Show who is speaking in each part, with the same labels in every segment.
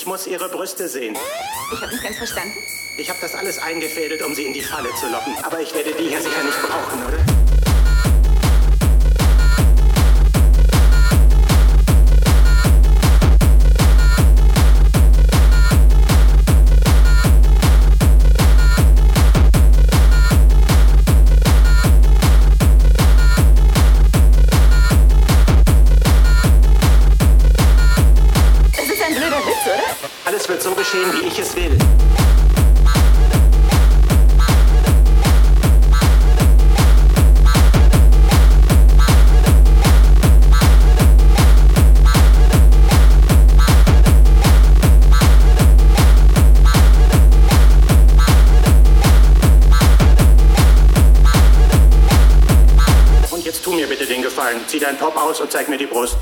Speaker 1: Ich muss Ihre Brüste sehen.
Speaker 2: Ich habe nicht ganz verstanden.
Speaker 1: Ich habe das alles eingefädelt, um Sie in die Falle zu locken. Aber ich werde Alles wird so geschehen, wie ich es will. Und jetzt tu mir bitte den Gefallen. Zieh deinen Top aus und zeig mir die Brust.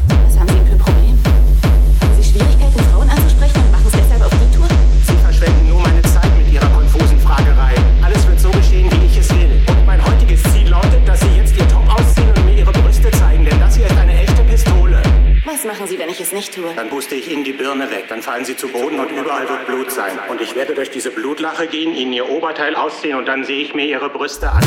Speaker 2: Wenn ich es nicht tue?
Speaker 1: Dann puste ich Ihnen die Birne weg, dann fallen Sie zu Boden und überall wird Blut sein. Und ich werde durch diese Blutlache gehen, Ihnen Ihr Oberteil ausziehen und dann sehe ich mir Ihre Brüste an.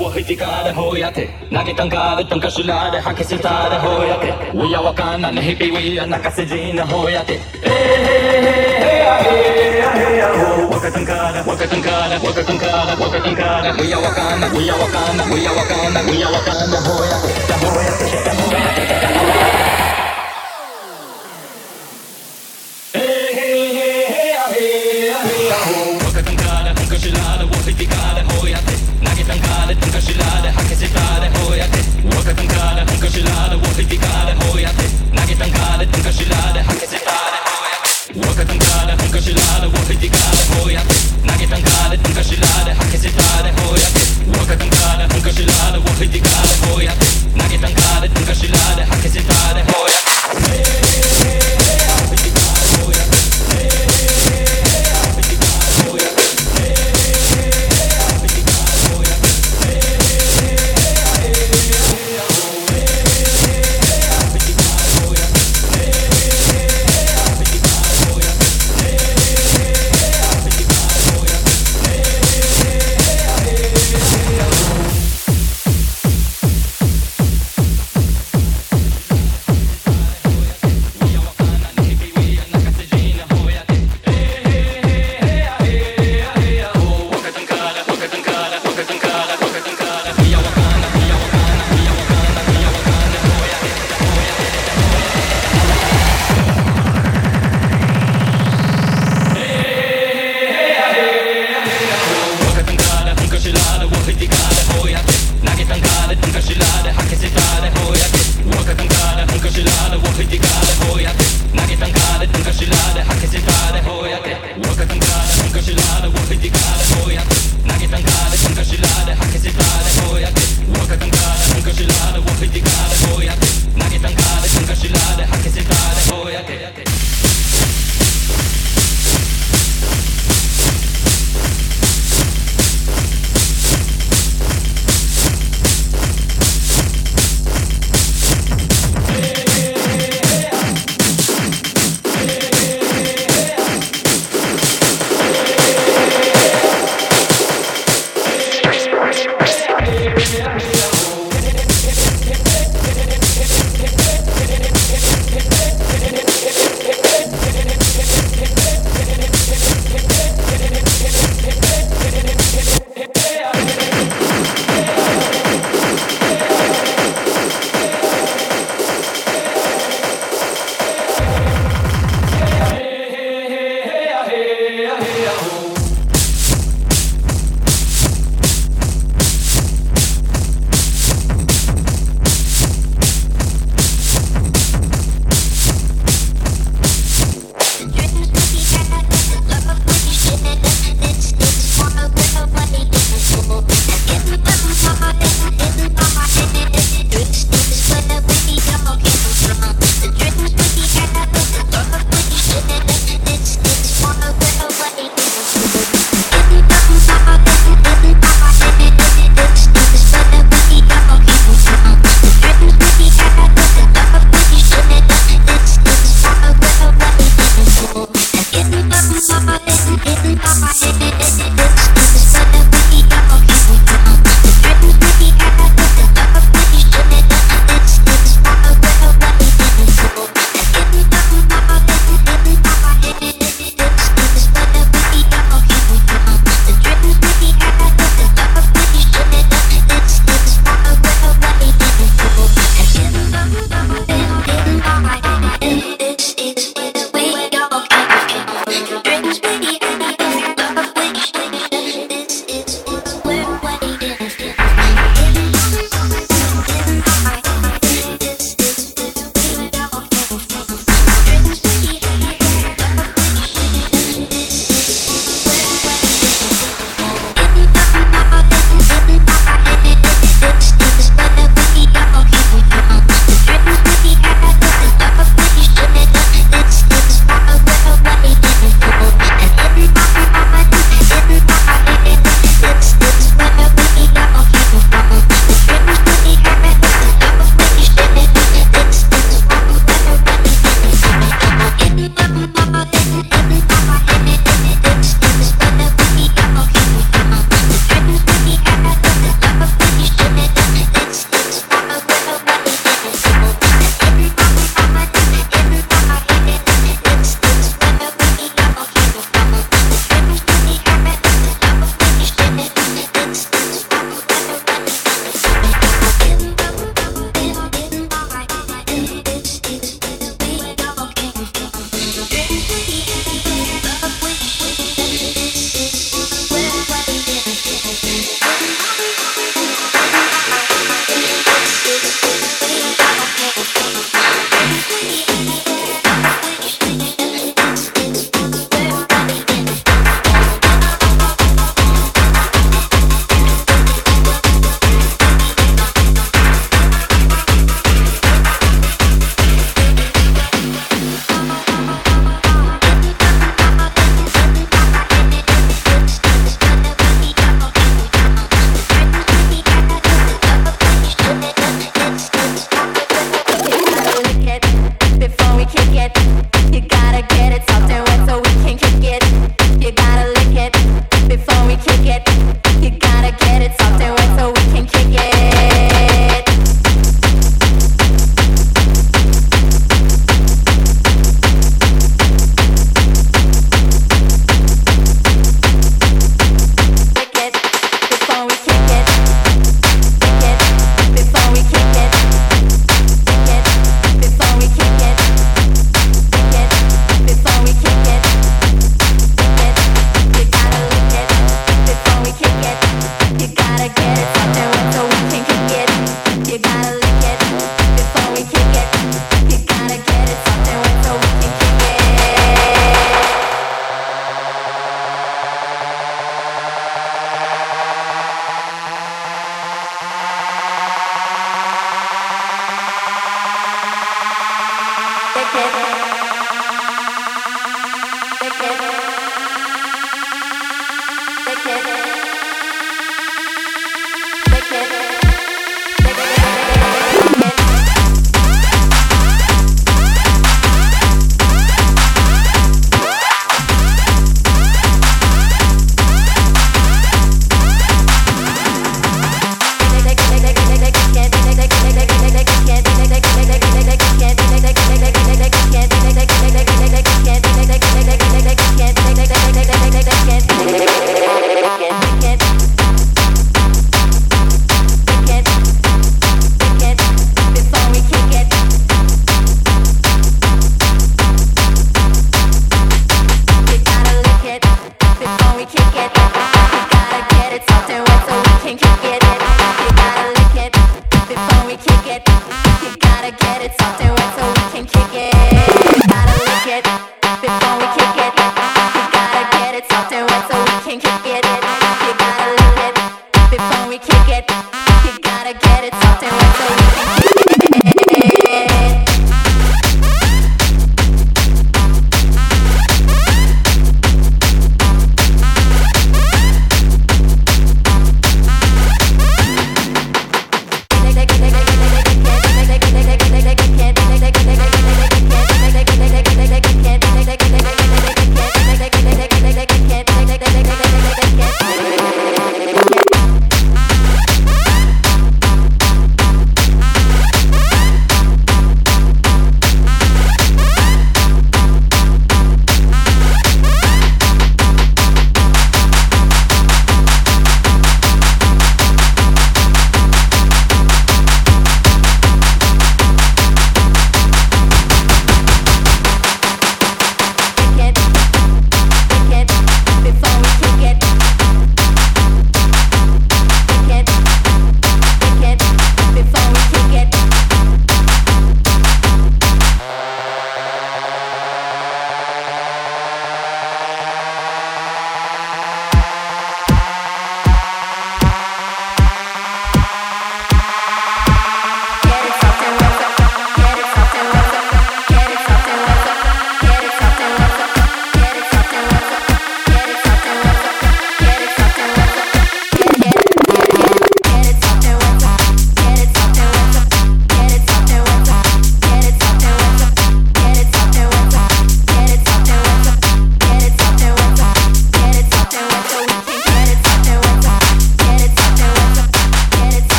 Speaker 3: wo hiti ka de ho ya te na ke tan ka de tan ka shu la de ha ke si ta de ho ya te wi ya wa ka na ne hi pi wi ya na ka se
Speaker 4: ji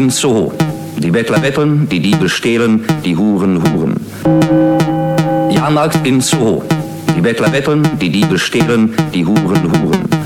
Speaker 4: In Soho. Die Bettler betteln, die Diebe stehlen, die Huren huren. Jahrmarkt in Soho. Die Bettler betteln, die Diebe stehlen, die Huren huren.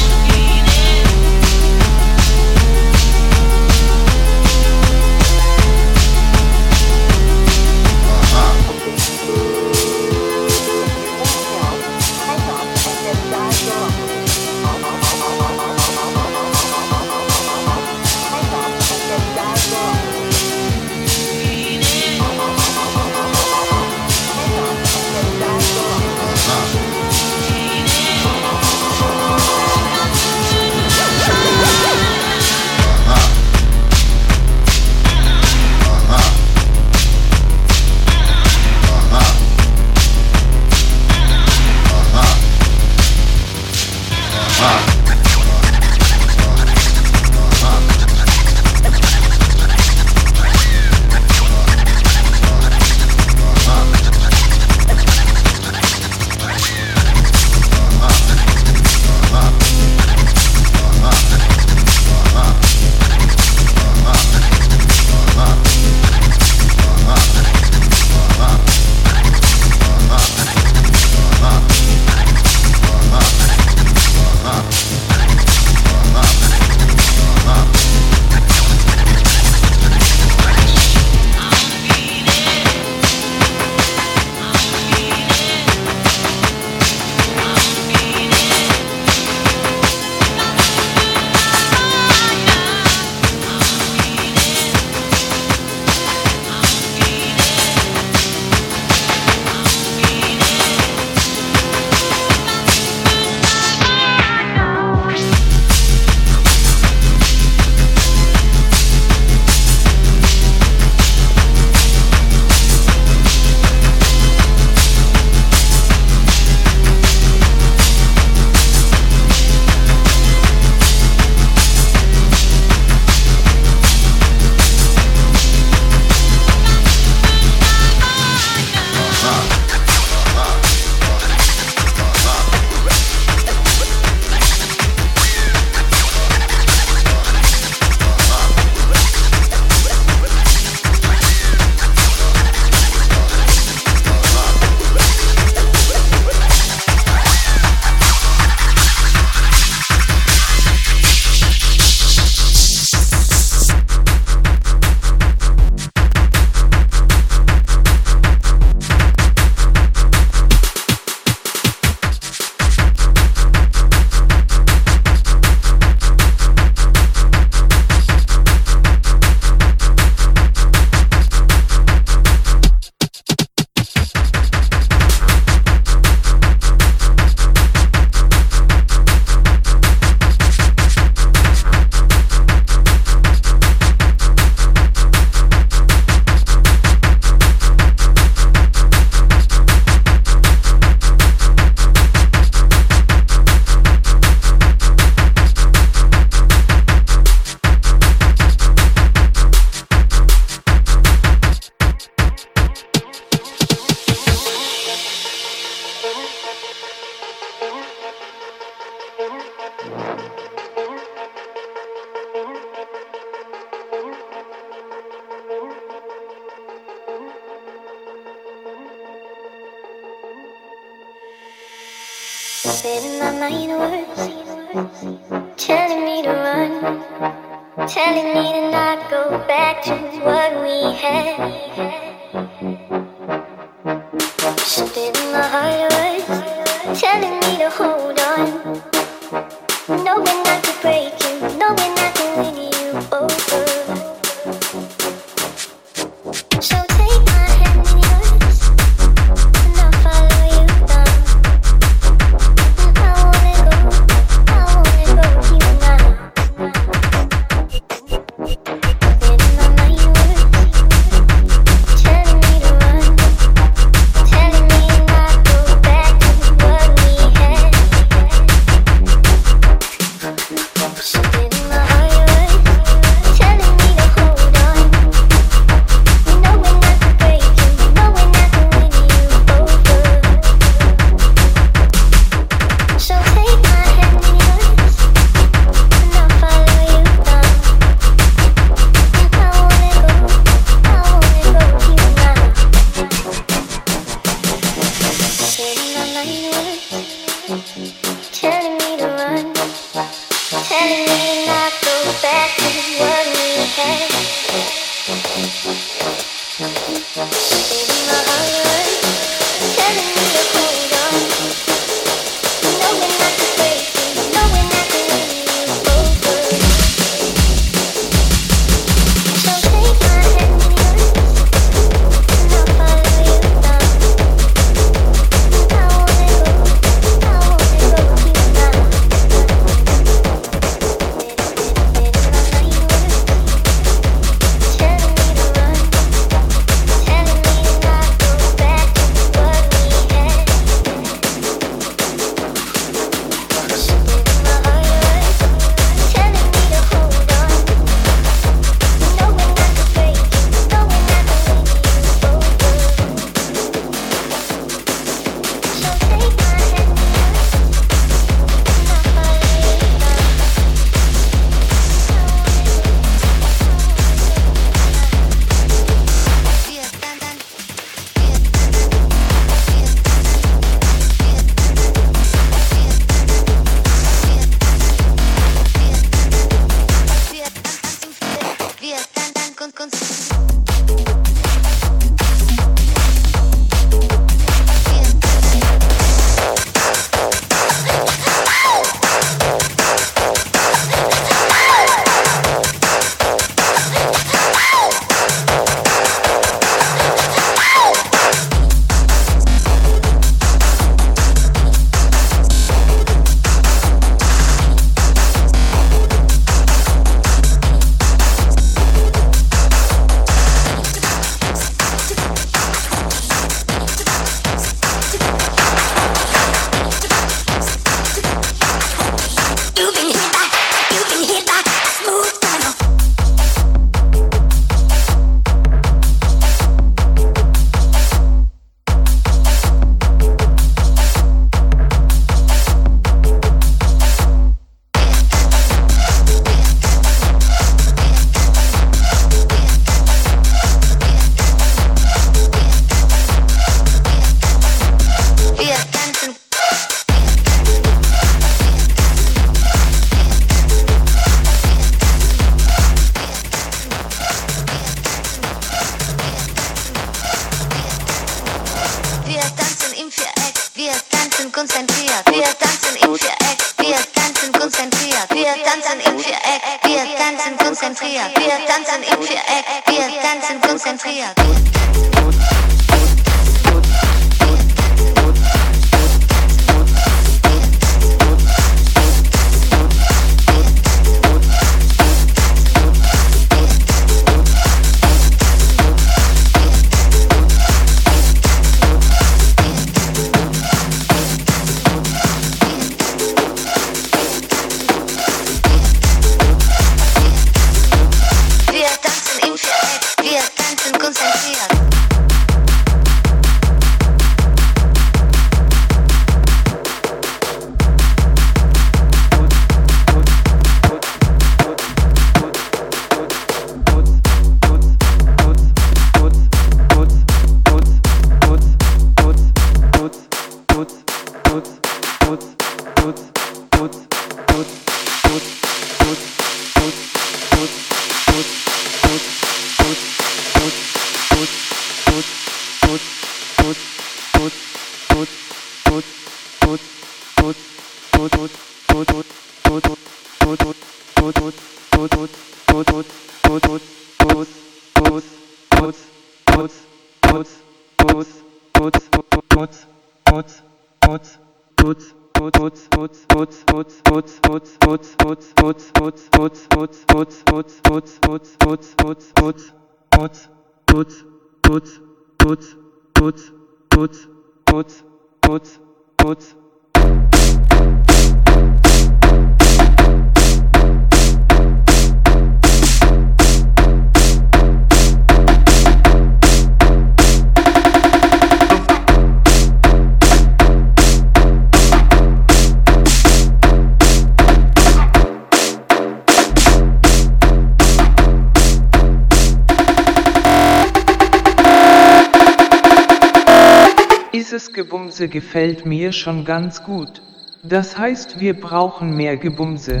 Speaker 5: Gebumse gefällt mir schon ganz gut. Das heißt, wir brauchen mehr Gebumse.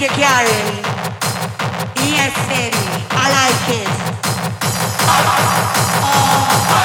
Speaker 6: you're carrying. Yes, baby, I like it. Oh,
Speaker 7: oh. oh, oh.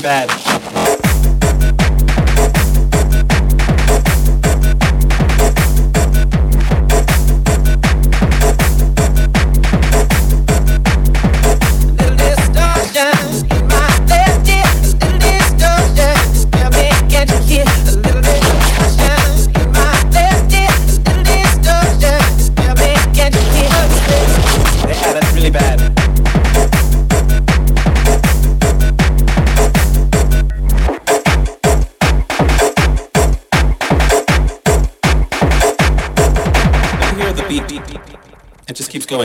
Speaker 7: bad.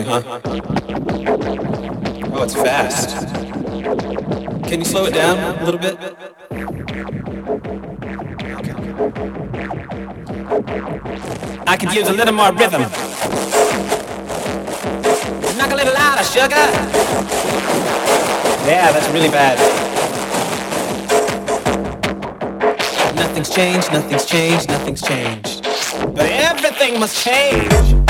Speaker 7: huh? Oh, it's fast. Can you slow it down a little bit? I could use a little more rhythm. Knock a little louder, sugar. Yeah, that's really bad. Nothing's changed, nothing's changed, nothing's changed. But everything must change.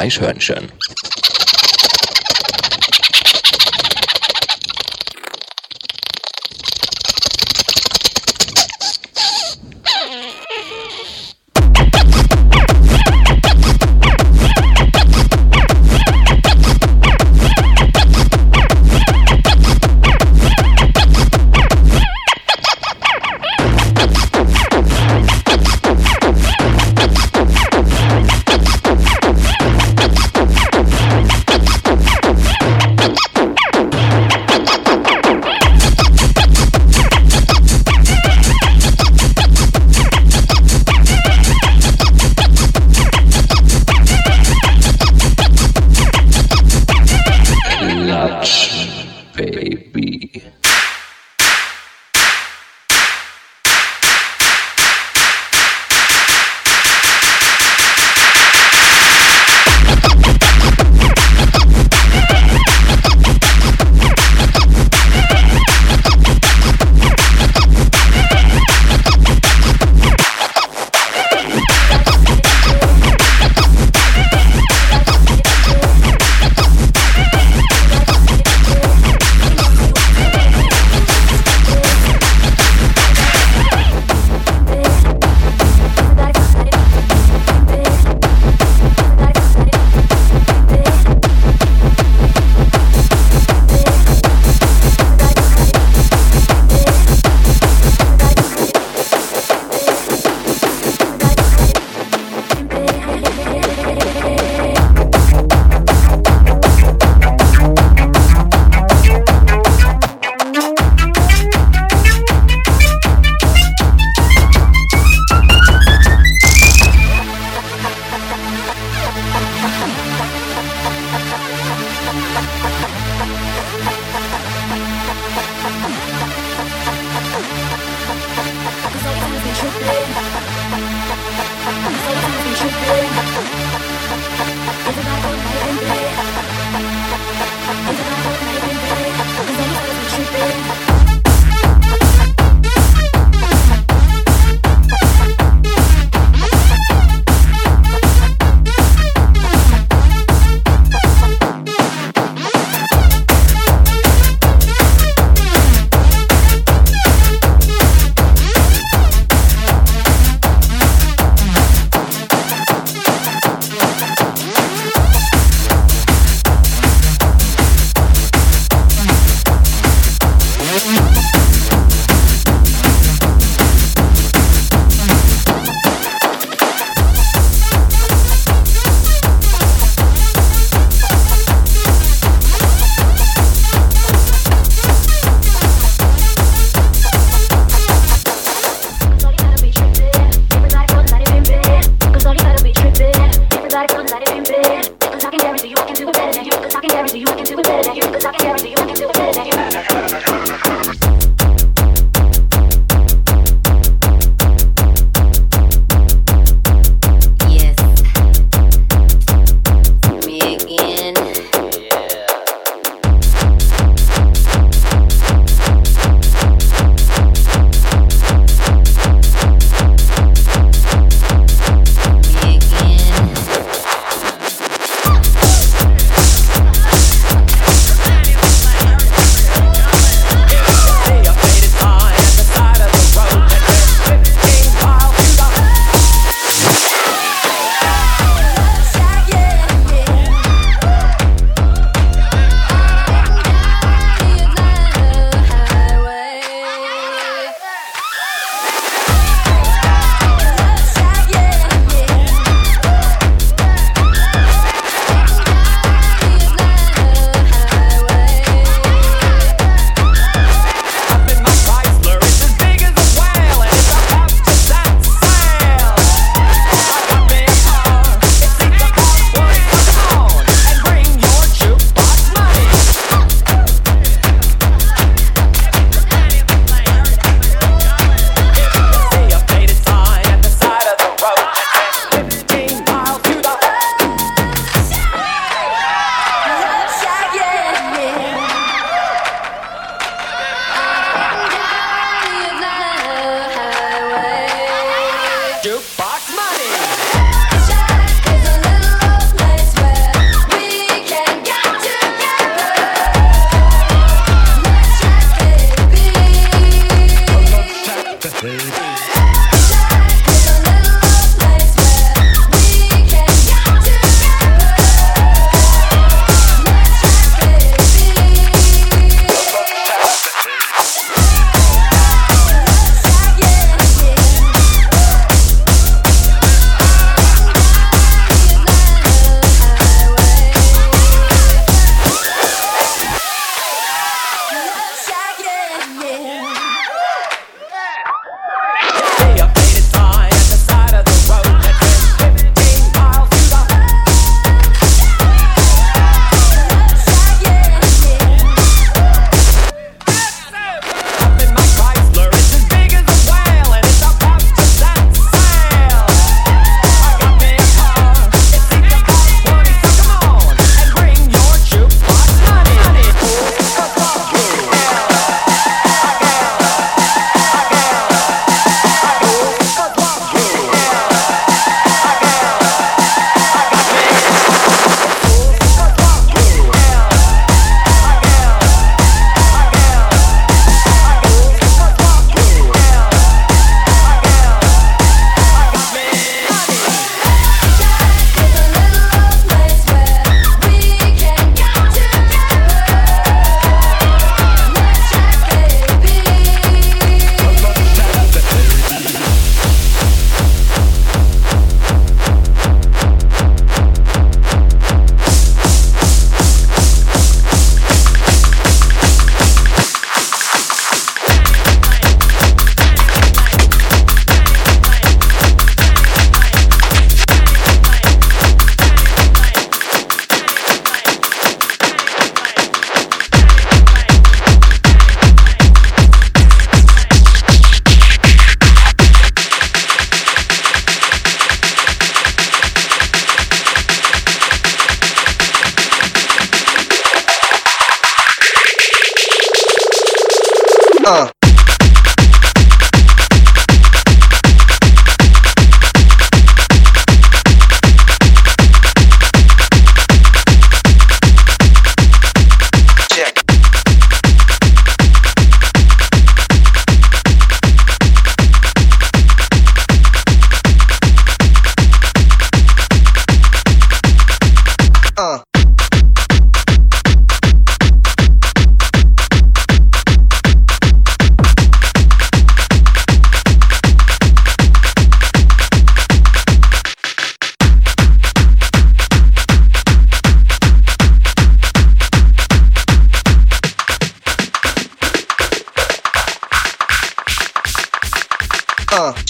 Speaker 8: Eichhörnchen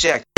Speaker 7: check.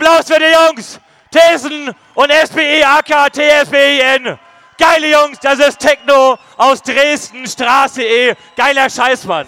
Speaker 9: Applaus für die Jungs. Thesen und SPI AK TSBIN. Geile Jungs, das ist Techno aus Dresden, Straße E. Geiler Scheiß, Mann.